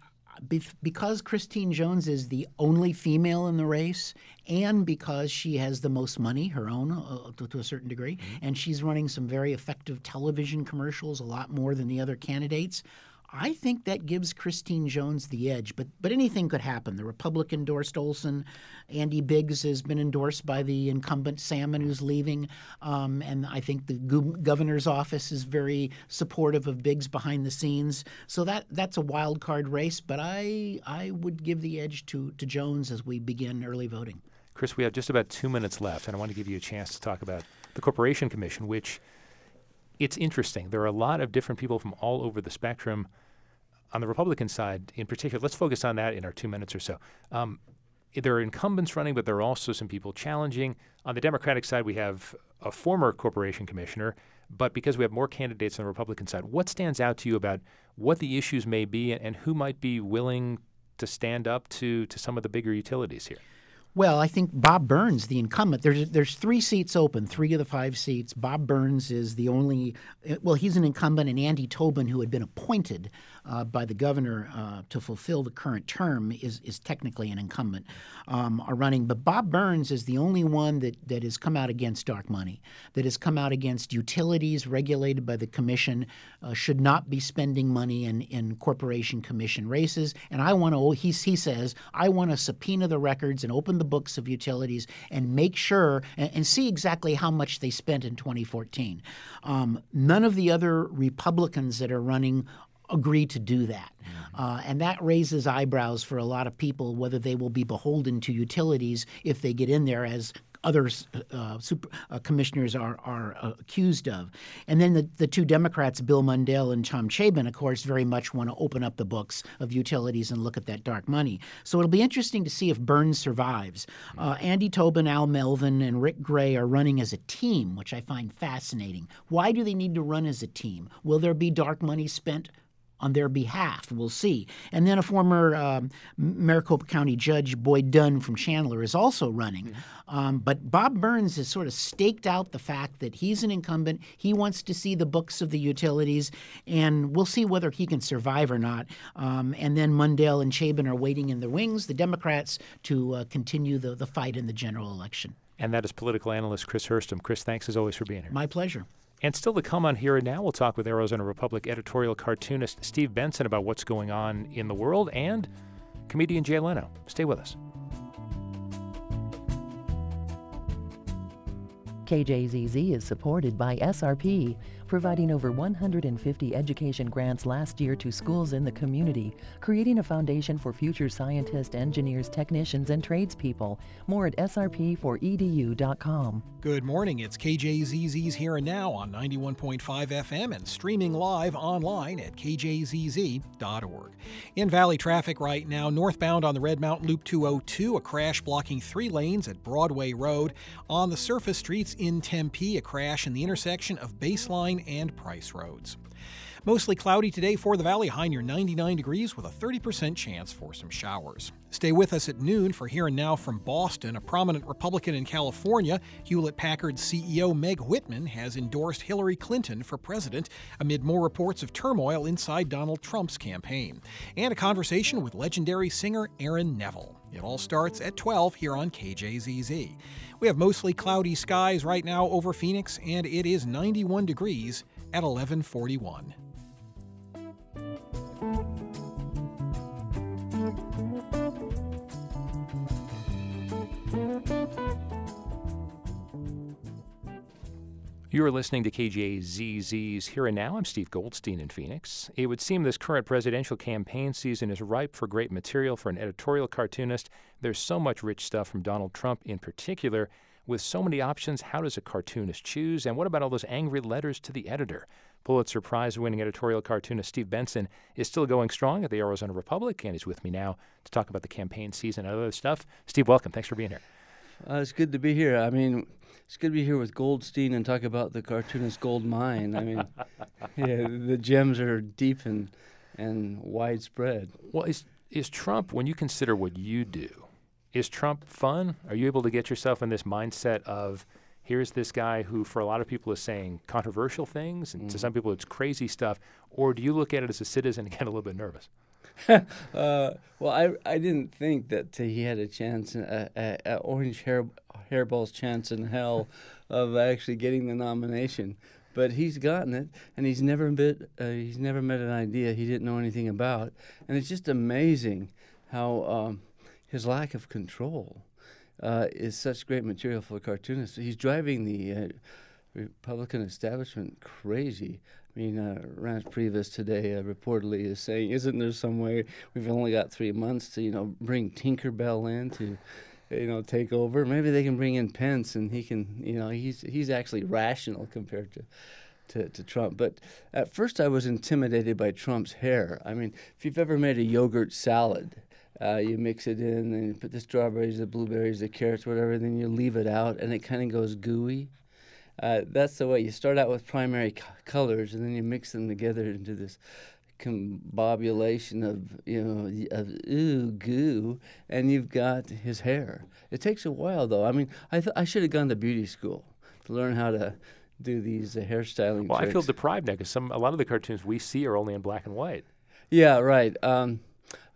because Christine Jones is the only female in the race, and because she has the most money, her own uh, to, to a certain degree, and she's running some very effective television commercials, a lot more than the other candidates. I think that gives Christine Jones the edge, but but anything could happen. The Republican endorsed Olson, Andy Biggs has been endorsed by the incumbent Salmon, who's leaving, um, and I think the governor's office is very supportive of Biggs behind the scenes. So that that's a wild card race, but I I would give the edge to to Jones as we begin early voting. Chris, we have just about two minutes left, and I want to give you a chance to talk about the Corporation Commission, which it's interesting. There are a lot of different people from all over the spectrum. On the Republican side, in particular, let's focus on that in our two minutes or so. Um, there are incumbents running, but there are also some people challenging. On the Democratic side, we have a former corporation commissioner, but because we have more candidates on the Republican side, what stands out to you about what the issues may be and, and who might be willing to stand up to, to some of the bigger utilities here? Well, I think Bob Burns, the incumbent, there's there's three seats open, three of the five seats. Bob Burns is the only, well, he's an incumbent, and Andy Tobin, who had been appointed uh, by the governor uh, to fulfill the current term, is is technically an incumbent, um, are running. But Bob Burns is the only one that that has come out against dark money, that has come out against utilities regulated by the commission, uh, should not be spending money in in corporation commission races. And I want to, he he says, I want to subpoena the records and open the books of utilities and make sure and, and see exactly how much they spent in 2014. Um, none of the other Republicans that are running agree to do that. Uh, and that raises eyebrows for a lot of people whether they will be beholden to utilities if they get in there as other uh, super, uh, commissioners are, are uh, accused of. And then the, the two Democrats, Bill Mundell and Tom Chabin, of course, very much want to open up the books of utilities and look at that dark money. So it'll be interesting to see if Burns survives. Uh, Andy Tobin, Al Melvin, and Rick Gray are running as a team, which I find fascinating. Why do they need to run as a team? Will there be dark money spent on their behalf. We'll see. And then a former um, Maricopa County Judge, Boyd Dunn from Chandler, is also running. Um, but Bob Burns has sort of staked out the fact that he's an incumbent. He wants to see the books of the utilities, and we'll see whether he can survive or not. Um, and then Mundell and Chabin are waiting in the wings, the Democrats, to uh, continue the, the fight in the general election. And that is political analyst Chris Herstam. Chris, thanks as always for being here. My pleasure. And still to come on Here and Now, we'll talk with Arizona Republic editorial cartoonist Steve Benson about what's going on in the world and comedian Jay Leno. Stay with us. KJZZ is supported by SRP, providing over 150 education grants last year to schools in the community, creating a foundation for future scientists, engineers, technicians, and tradespeople. More at srp4edu.com. Good morning. It's KJZZ's Here and Now on 91.5 FM and streaming live online at kjzz.org. In Valley traffic right now, northbound on the Red Mountain Loop 202, a crash blocking three lanes at Broadway Road. On the surface streets in Tempe, a crash in the intersection of Baseline and Price Roads. Mostly cloudy today for the valley, high near 99 degrees with a 30% chance for some showers. Stay with us at noon for Here and Now from Boston. A prominent Republican in California, Hewlett Packard CEO Meg Whitman, has endorsed Hillary Clinton for president amid more reports of turmoil inside Donald Trump's campaign. And a conversation with legendary singer Aaron Neville. It all starts at 12 here on KJZZ. We have mostly cloudy skies right now over Phoenix, and it is 91 degrees at 1141. You are listening to KJZZ's Here and Now. I'm Steve Goldstein in Phoenix. It would seem this current presidential campaign season is ripe for great material for an editorial cartoonist. There's so much rich stuff from Donald Trump in particular. With so many options, how does a cartoonist choose? And what about all those angry letters to the editor? Pulitzer Prize winning editorial cartoonist Steve Benson is still going strong at the Arizona Republic, and he's with me now to talk about the campaign season and other stuff. Steve, welcome. Thanks for being here. Uh, it's good to be here. I mean, it's good to be here with Goldstein and talk about the cartoonist gold mine. I mean, [LAUGHS] yeah, the gems are deep and and widespread. Well, is is Trump when you consider what you do? Is Trump fun? Are you able to get yourself in this mindset of here's this guy who, for a lot of people, is saying controversial things, and mm-hmm. to some people, it's crazy stuff? Or do you look at it as a citizen and [LAUGHS] get a little bit nervous? [LAUGHS] uh, well, I I didn't think that uh, he had a chance, a, a, a orange hair hairball's chance in hell of actually getting the nomination. But he's gotten it, and he's never bit, uh, he's never met an idea he didn't know anything about, and it's just amazing how um, his lack of control uh, is such great material for a cartoonist. He's driving the uh, Republican establishment crazy. I mean, uh, Reince Priebus today uh, reportedly is saying, "Isn't there some way we've only got three months to, you know, bring Tinkerbell in to, you know, take over? Maybe they can bring in Pence, and he can, you know, he's he's actually rational compared to." To, to Trump. But at first, I was intimidated by Trump's hair. I mean, if you've ever made a yogurt salad, uh, you mix it in and you put the strawberries, the blueberries, the carrots, whatever, then you leave it out and it kind of goes gooey. Uh, that's the way you start out with primary colors and then you mix them together into this combobulation of you know of ooh goo and you've got his hair. It takes a while though. I mean i th- i should have gone to beauty school to learn how to do these uh, hairstyling well tricks. i feel deprived now because some a lot of the cartoons we see are only in black and white. Yeah right. Um,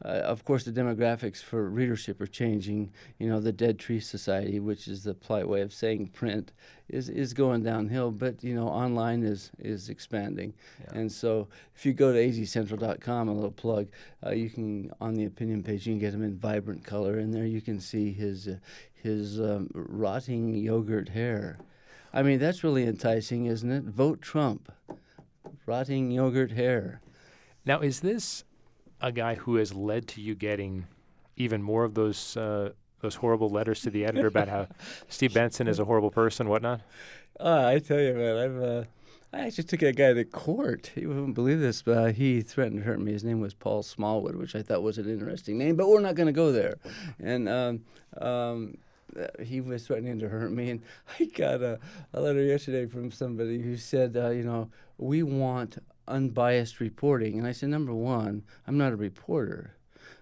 uh, of course, the demographics for readership are changing. You know, the Dead Tree Society, which is the polite way of saying print, is is going downhill. But you know, online is is expanding. Yeah. And so, if you go to azcentral.com, a little plug, uh, you can on the opinion page, you can get him in vibrant color, and there you can see his uh, his um, rotting yogurt hair. I mean, that's really enticing, isn't it? Vote Trump. Rotting yogurt hair. Now, is this a guy who has led to you getting even more of those uh, those horrible letters to the editor about how [LAUGHS] Steve Benson is a horrible person, whatnot? Uh, I tell you, man, I've uh, I actually took a guy to court. You wouldn't believe this, but uh, he threatened to hurt me. His name was Paul Smallwood, which I thought was an interesting name, but we're not going to go there. And um, um, he was threatening to hurt me, and I got a, a letter yesterday from somebody who said, uh, you know, we want unbiased reporting. And I said, number one, I'm not a reporter.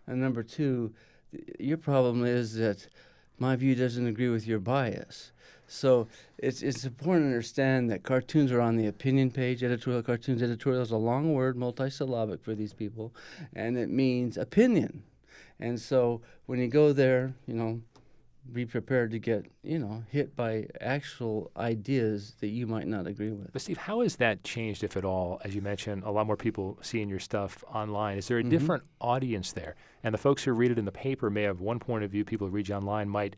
And number two, your problem is that my view doesn't agree with your bias. So it's it's important to understand that cartoons are on the opinion page. Editorial cartoons. Editorial is a long word, multisyllabic for these people, and it means opinion. And so when you go there, you know, be prepared to get you know hit by actual ideas that you might not agree with. But Steve, how has that changed, if at all? As you mentioned, a lot more people seeing your stuff online. Is there a mm-hmm. different audience there? And the folks who read it in the paper may have one point of view. People who read you online might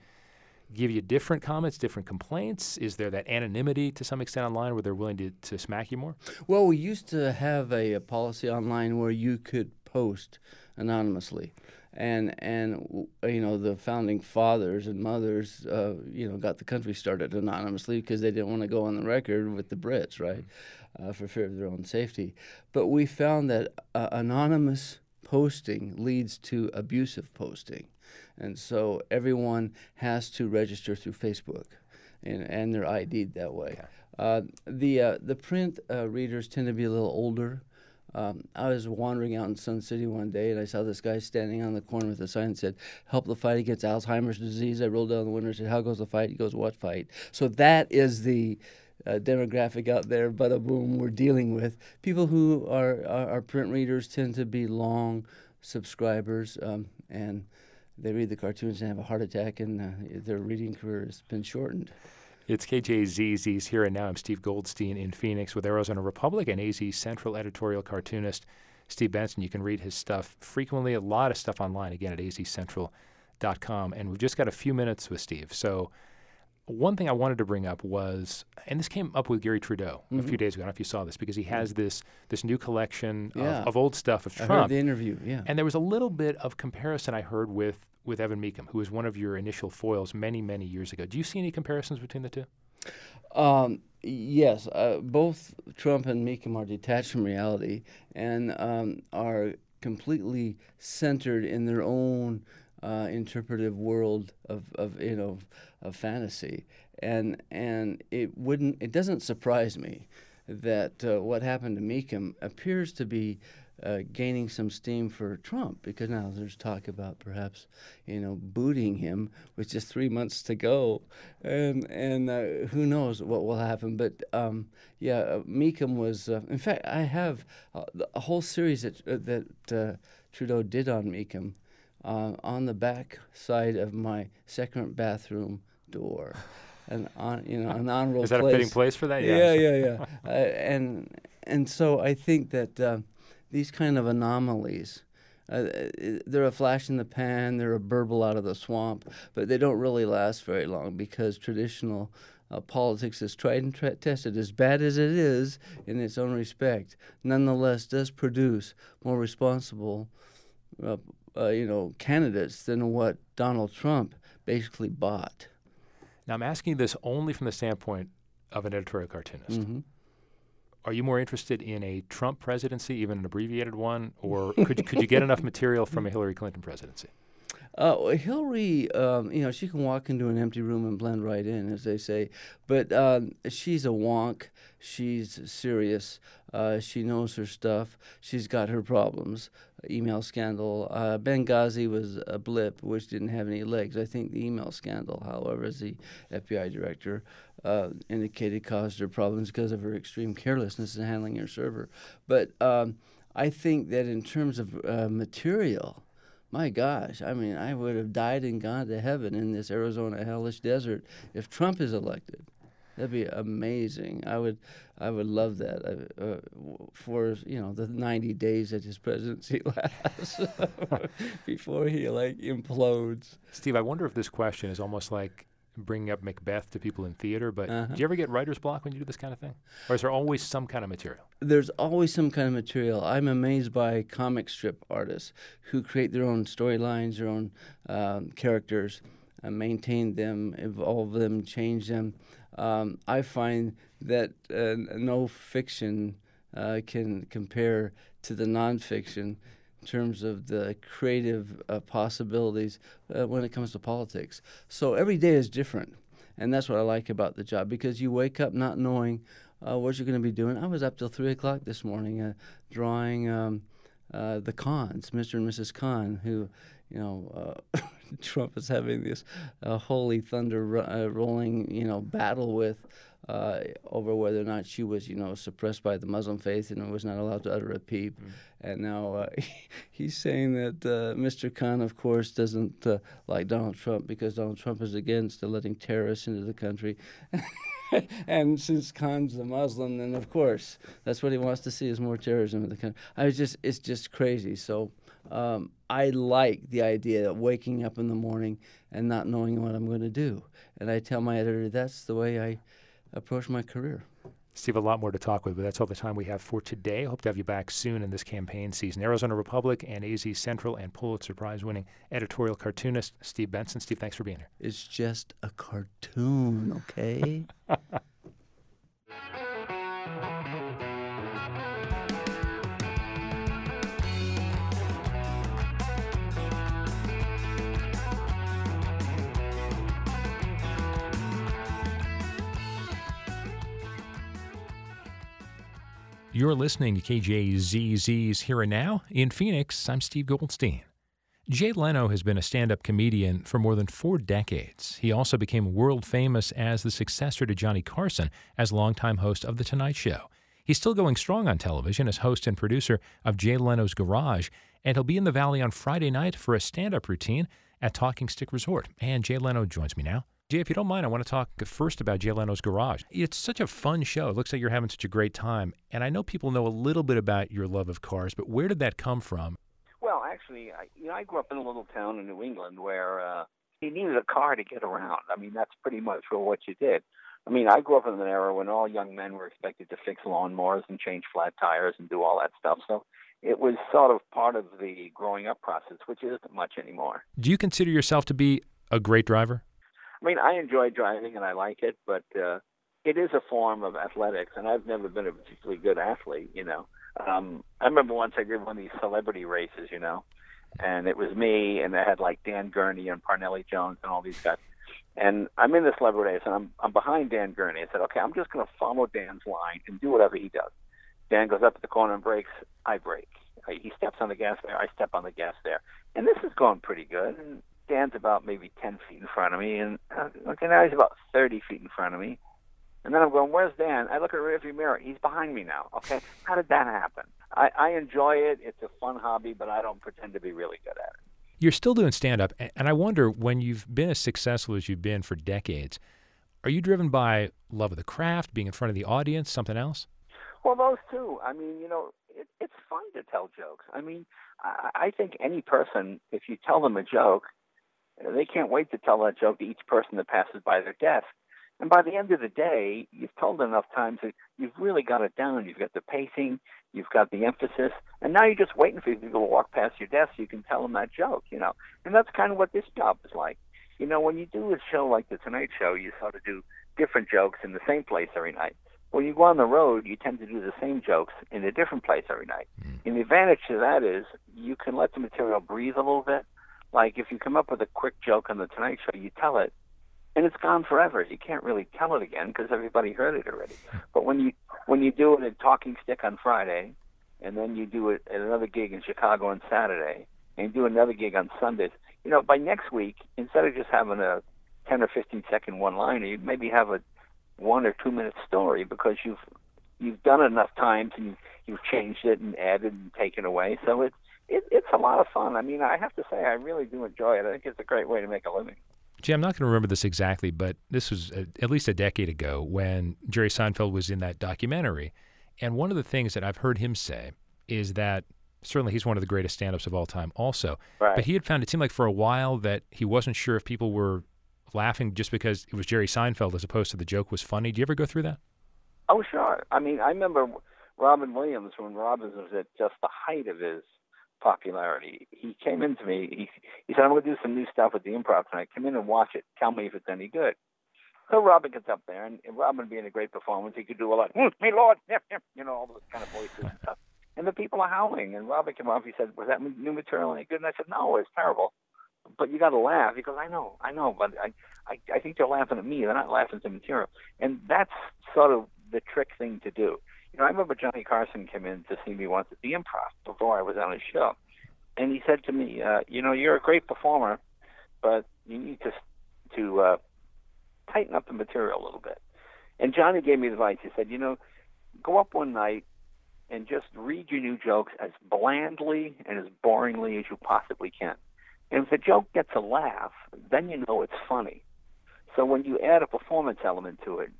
give you different comments, different complaints? Is there that anonymity to some extent online where they're willing to, to smack you more? Well, we used to have a, a policy online where you could post anonymously. And and you know the founding fathers and mothers, uh, you know, got the country started anonymously because they didn't want to go on the record with the Brits, right, uh, for fear of their own safety. But we found that uh, anonymous posting leads to abusive posting. And so everyone has to register through Facebook and, and they're ID'd that way. Okay. Uh, the, uh, the print uh, readers tend to be a little older. Um, I was wandering out in Sun City one day and I saw this guy standing on the corner with a sign that said, Help the fight against Alzheimer's disease. I rolled down the window and said, How goes the fight? He goes, What fight? So that is the uh, demographic out there, bada boom, we're dealing with. People who are, are, are, print readers tend to be long subscribers, um, and they read the cartoons and have a heart attack, and uh, their reading career has been shortened. It's KJZZ's Here and Now. I'm Steve Goldstein in Phoenix with Arizona Republic and AZ Central editorial cartoonist Steve Benson. You can read his stuff frequently, a lot of stuff online, again, at azcentral.com. And we've just got a few minutes with Steve. So one thing I wanted to bring up was, and this came up with Garry Trudeau mm-hmm. a few days ago. I don't know if you saw this because he has this this new collection yeah. of, of, old stuff of Trump. I heard the interview, yeah. And there was a little bit of comparison I heard with with Evan Mecham, who was one of your initial foils many many years ago. Do you see any comparisons between the two? Um, yes, uh, both Trump and Mecham are detached from reality and um, are completely centered in their own uh, interpretive world of, of you know of fantasy, and and it wouldn't it doesn't surprise me that uh, what happened to Mecham appears to be uh, gaining some steam for Trump because now there's talk about perhaps you know booting him with just three months to go, and and uh, who knows what will happen. But um, yeah, uh, Mecham was uh, in fact I have a whole series that uh, that uh, Trudeau did on uh, on the back side of my second bathroom door. An on, you know, an [LAUGHS] honorable. Is that place. a fitting place for that? Yeah, yeah, yeah. yeah. uh, and and so I think that uh, these kind of anomalies, uh, they're a flash in the pan, they're a burble out of the swamp, but they don't really last very long because traditional uh, politics is tried and tra- tested, as bad as it is in its own respect, nonetheless does produce more responsible uh, uh, you know, candidates than what Donald Trump basically bought. Now, I'm asking this only from the standpoint of an editorial cartoonist. Mm-hmm. Are you more interested in a Trump presidency, even an abbreviated one, or [LAUGHS] could, could you get enough material from a Hillary Clinton presidency? Uh, Hillary, um, you know, she can walk into an empty room and blend right in, as they say. But um, she's a wonk. She's serious. Uh, she knows her stuff. She's got her problems. Email scandal. Uh, Benghazi was a blip, which didn't have any legs. I think the email scandal, however, as the FBI director uh, indicated, caused her problems because of her extreme carelessness in handling her server. But um, I think that in terms of uh, material, my gosh, I mean, I would have died and gone to heaven in this Arizona hellish desert if Trump is elected. That'd be amazing. I would, I would love that uh, uh, for you know the 90 days that his presidency [LAUGHS] lasts [LAUGHS] before he like implodes. Steve, I wonder if this question is almost like bringing up Macbeth to people in theater, but uh-huh. do you ever get writer's block when you do this kind of thing? Or is there always some kind of material? There's always some kind of material. I'm amazed by comic strip artists who create their own storylines, their own um, characters, uh, maintain them, evolve them, change them. Um, I find that uh, no fiction uh, can compare to the nonfiction in terms of the creative uh, possibilities uh, when it comes to politics. So every day is different, and that's what I like about the job because you wake up not knowing uh, what you're going to be doing. I was up till three o'clock this morning uh, drawing um, uh, the Khans, Mr. and Mrs. Khan, who you know, uh, [LAUGHS] Trump is having this uh, holy thunder uh, rolling, you know, battle with uh, over whether or not she was, you know, suppressed by the Muslim faith and was not allowed to utter a peep. Mm. And now uh, [LAUGHS] he's saying that uh, Mr. Khan, of course, doesn't like Donald Trump because Donald Trump is against letting terrorists into the country. [LAUGHS] and since Khan's a Muslim, then of course that's what he wants to see is more terrorism in the country. I was just, it's just crazy. So um, I like the idea of waking up in the morning and not knowing what I'm going to do. And I tell my editor that's the way I approach my career. Steve, a lot more to talk with, but that's all the time we have for today. Hope to have you back soon in this campaign season. Arizona Republic and AZ Central and Pulitzer Prize winning editorial cartoonist Steve Benson. Steve, thanks for being here. It's just a cartoon, okay? [LAUGHS] You're listening to KJZZ's Here and Now. In Phoenix, I'm Steve Goldstein. Jay Leno has been a stand up comedian for more than four decades. He also became world famous as the successor to Johnny Carson as longtime host of The Tonight Show. He's still going strong on television as host and producer of Jay Leno's Garage, and he'll be in the Valley on Friday night for a stand up routine at Talking Stick Resort. And Jay Leno joins me now. Jay, if you don't mind, I want to talk first about Jay Leno's Garage. It's such a fun show. It looks like you're having such a great time. And I know people know a little bit about your love of cars, but where did that come from? Well, actually, I, you know, I grew up in a little town in New England where uh, you needed a car to get around. I mean, that's pretty much what you did. I mean, I grew up in an era when all young men were expected to fix lawnmowers and change flat tires and do all that stuff. So it was sort of part of the growing up process, which isn't much anymore. Do you consider yourself to be a great driver? I mean, I enjoy driving and I like it, but uh, it is a form of athletics, and I've never been a particularly good athlete. You know, um, I remember once I did one of these celebrity races, you know, and it was me, and I had like Dan Gurney and Parnelli Jones and all these guys. And I'm in this celebrity race, and I'm I'm behind Dan Gurney. I said, okay, I'm just going to follow Dan's line and do whatever he does. Dan goes up at the corner and brakes. I brake. He steps on the gas there. I step on the gas there. And this is going pretty good. And Dan's about maybe 10 feet in front of me, and uh, okay, now he's about 30 feet in front of me. And then I'm going, where's Dan? I look at the rearview mirror. He's behind me now. Okay, how did that happen? I, I enjoy it. It's a fun hobby, but I don't pretend to be really good at it. You're still doing stand up, and I wonder when you've been as successful as you've been for decades, are you driven by love of the craft, being in front of the audience, something else? Well, those two. I mean, you know, it, it's fun to tell jokes. I mean, I, I think any person, if you tell them a joke, they can't wait to tell that joke to each person that passes by their desk. And by the end of the day, you've told enough times that you've really got it down. You've got the pacing, you've got the emphasis, and now you're just waiting for people to walk past your desk so you can tell them that joke, you know. And that's kind of what this job is like. You know, when you do a show like The Tonight Show, you sort of do different jokes in the same place every night. When you go on the road, you tend to do the same jokes in a different place every night. Mm. And the advantage to that is you can let the material breathe a little bit like if you come up with a quick joke on the Tonight Show, you tell it, and it's gone forever. You can't really tell it again because everybody heard it already. [LAUGHS] But when you when you do it at Talking Stick on Friday, and then you do it at another gig in Chicago on Saturday, and do another gig on Sundays, you know, by next week, instead of just having a 10 or 15 second one liner, you maybe have a one or two minute story because you've you've done it enough times and you've changed it and added and taken away. So it's it, it's a lot of fun. I mean, I have to say, I really do enjoy it. I think it's a great way to make a living. Jay, I'm not going to remember this exactly, but this was a, at least a decade ago when Jerry Seinfeld was in that documentary. And one of the things that I've heard him say is that certainly he's one of the greatest stand ups of all time, also. Right. But he had found it seemed like for a while that he wasn't sure if people were laughing just because it was Jerry Seinfeld as opposed to the joke was funny. Do you ever go through that? Oh, sure. I mean, I remember Robin Williams when Robin was at just the height of his popularity. He came into me. He he said, "I'm going to do some new stuff with the improv tonight. Come in and watch it. Tell me if it's any good." So Robin gets up there, and, and Robin being a great performance, he could do a lot. Mm, me Lord, [LAUGHS] you know all those kind of voices and stuff. And the people are howling. And Robin came off. He said, "Was that new material any good?" And I said, "No, it's terrible." But you got to laugh. He goes, "I know, I know, but I, I, I think they're laughing at me. They're not laughing at the material." And that's sort of the trick thing to do. You know, I remember Johnny Carson came in to see me once at the Improv before I was on his show, and he said to me, uh, "You know, you're a great performer, but you need to to uh, tighten up the material a little bit." And Johnny gave me advice. He said, "You know, go up one night and just read your new jokes as blandly and as boringly as you possibly can. And if the joke gets a laugh, then you know it's funny. So when you add a performance element to it,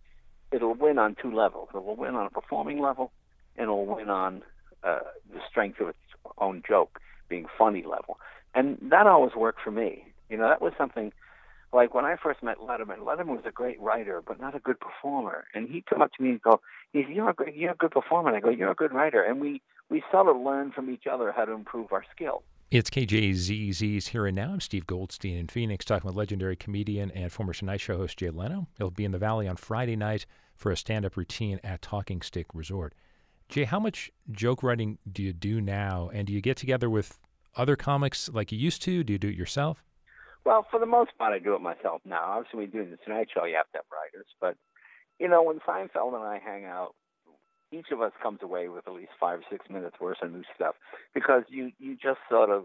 it'll win on two levels. It will win on a performing level, and it'll win on uh, the strength of its own joke. being funny level, and that always worked for me. You know, that was something like when I first met Letterman. Letterman was a great writer, but not a good performer. And he'd come up to me and go, "He's you're a good, you're a good performer." And I go, "You're a good writer," and we we sort of learn from each other how to improve our skill. It's KJZZ's Here and Now. I'm Steve Goldstein in Phoenix talking with legendary comedian and former Tonight Show host Jay Leno. He'll be in the Valley on Friday night for a stand up routine at Talking Stick Resort. Jay, how much joke writing do you do now? And do you get together with other comics like you used to? Do you do it yourself? Well, for the most part, I do it myself now. Obviously, you do the Tonight Show, you have to have writers. But, you know, when Seinfeld and I hang out, each of us comes away with at least five or six minutes worth of new stuff because you you just sort of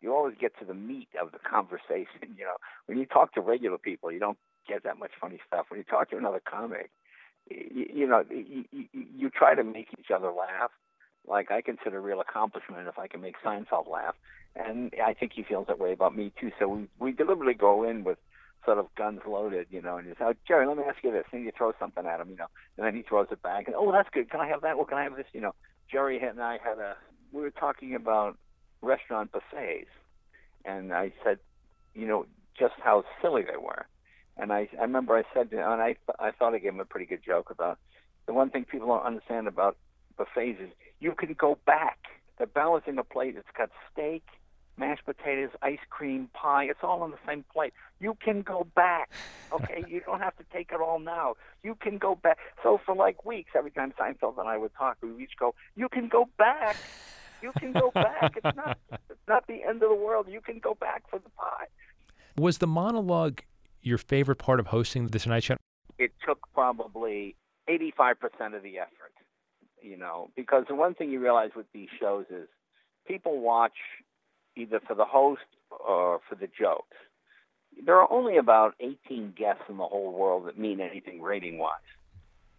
you always get to the meat of the [LAUGHS] conversation. You know, when you talk to regular people, you don't get that much funny stuff. When you talk to another comic, you, you know, you, you, you try to make each other laugh. Like I consider a real accomplishment if I can make Seinfeld laugh, and I think he feels that way about me too. So we we deliberately go in with sort of guns loaded, you know, and you say, oh, Jerry, let me ask you this. And you throw something at him, you know, and then he throws it back. And, oh, that's good. Can I have that? Well, can I have this? You know, Jerry and I had a, we were talking about restaurant buffets. And I said, you know, just how silly they were. And I, I remember I said, to, and I, I thought I gave him a pretty good joke about the one thing people don't understand about buffets is you can go back. They're balancing a plate. It's got steak, mashed potatoes, ice cream, pie. It's all on the same plate. You can go back. Okay, [LAUGHS] you don't have to take it all now. You can go back. So for like weeks, every time Seinfeld and I would talk, we would each go, "You can go back. You can go back. It's not. It's not the end of the world. You can go back for the pie." Was the monologue your favorite part of hosting the Tonight Show? It took probably 85% of the effort, you know, because the one thing you realize with these shows is people watch either for the host or for the jokes. There are only about 18 guests in the whole world that mean anything rating wise.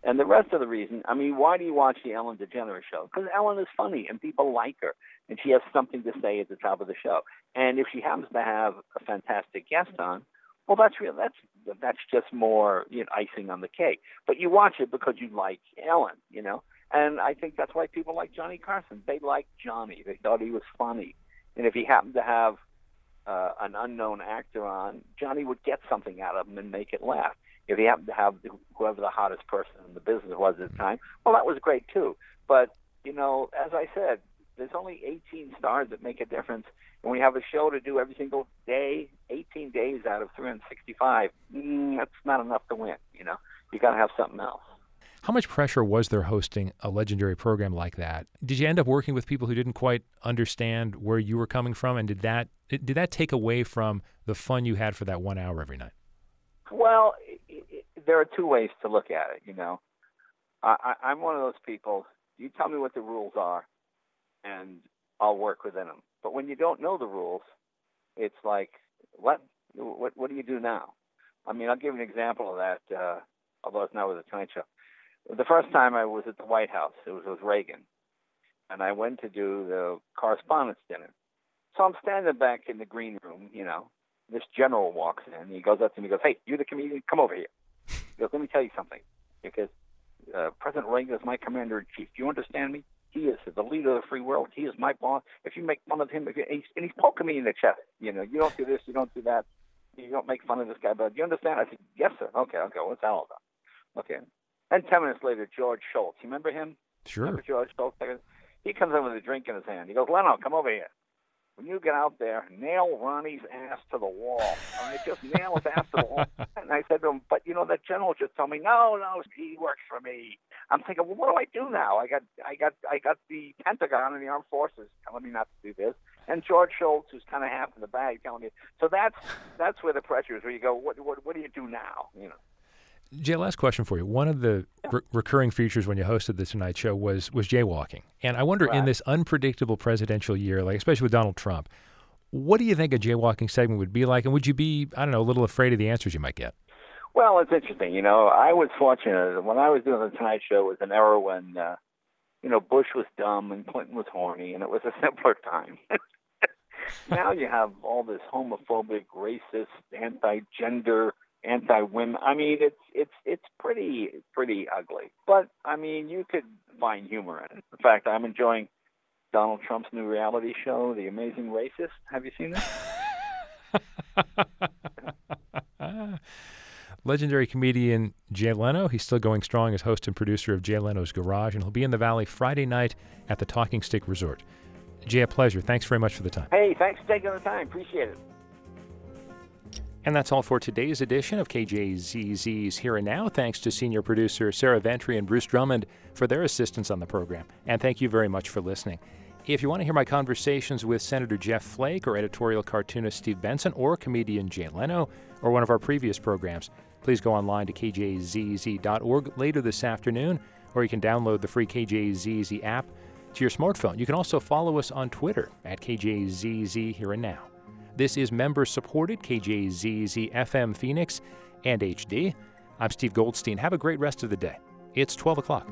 And the rest of the reason, I mean, why do you watch the Ellen DeGeneres show? Because Ellen is funny and people like her, and she has something to say at the top of the show. And if she happens to have a fantastic guest on, well, that's real. That's that's just more you know, icing on the cake. But you watch it because you like Ellen, you know. And I think that's why people like Johnny Carson. They liked Johnny. They thought he was funny. And if he happened to have uh, an unknown actor on, Johnny would get something out of him and make it laugh. If he happened to have whoever the hottest person in the business was at the time, well, that was great too. But you know, as I said, there's only 18 stars that make a difference, and we have a show to do every single day, 18 days out of 365. Mm, that's not enough to win. You know, you got to have something else. How much pressure was there hosting a legendary program like that? Did you end up working with people who didn't quite understand where you were coming from, and did that did that take away from the fun you had for that one hour every night? Well, it, it, there are two ways to look at it. You know, I, I, I'm one of those people. You tell me what the rules are, and I'll work within them. But when you don't know the rules, it's like, what what what do you do now? I mean, I'll give you an example of that. Uh, although it's not with a Tonight Show the first time I was at the White House, it was with Reagan, and I went to do the correspondents dinner. So I'm standing back in the green room, you know. This general walks in. He goes up to me, and goes, "Hey, you're the comedian? Come over here." He goes, "Let me tell you something, because uh, President Reagan is my commander in chief. Do you understand me? He is the leader of the free world. He is my boss. If you make fun of him, and he's, and he's poking me in the chest, you know, you don't do this, you don't do that, you don't make fun of this guy. But do you understand? I said, "Yes, sir. Okay, okay. What's that all about?" Okay. And 10 minutes later, George Shultz. You remember him? Sure. Remember George Shultz? He comes in with a drink in his hand. He goes, Leno, come over here. When you get out there, nail Ronnie's ass to the wall. All right, just nail his ass to the wall. [LAUGHS] And I said to him, but you know that general just told me, no, no, he works for me. I'm thinking, well, what do I do now? I got, I got, I got the Pentagon and the armed forces telling me not to do this, and George Shultz, who's kind of half in the bag, telling me. So that's that's where the pressure is. Where you go, what, what, what do you do now? You know. Jay, last question for you. One of the re- recurring features when you hosted the Tonight Show was was jaywalking, and I wonder right. in this unpredictable presidential year, like especially with Donald Trump, what do you think a jaywalking segment would be like, and would you be, I don't know, a little afraid of the answers you might get? Well, it's interesting. You know, I was fortunate when I was doing the Tonight Show. It was an era when, uh, you know, Bush was dumb and Clinton was horny, and it was a [LAUGHS] simpler time. [LAUGHS] now you have all this homophobic, racist, anti-gender anti-women. I mean, it's it's it's pretty pretty ugly. But I mean, you could find humor in it. In fact, I'm enjoying Donald Trump's new reality show, The Amazing Racist. Have you seen that? [LAUGHS] Legendary comedian Jay Leno. He's still going strong as host and producer of Jay Leno's Garage, and he'll be in the Valley Friday night at the Talking Stick Resort. Jay, a pleasure. Thanks very much for the time. Hey, thanks for taking the time. Appreciate it. And that's all for today's edition of KJZZ's Here and Now. Thanks to senior producer Sarah Ventre and Bruce Drummond for their assistance on the program. And thank you very much for listening. If you want to hear my conversations with Senator Jeff Flake or editorial cartoonist Steve Benson or comedian Jay Leno or one of our previous programs, please go online to kjzz.org later this afternoon, or you can download the free KJZZ app to your smartphone. You can also follow us on Twitter at KJZZ Here and Now. This is member supported KJZZ FM Phoenix and HD. I'm Steve Goldstein. Have a great rest of the day. It's 12 o'clock.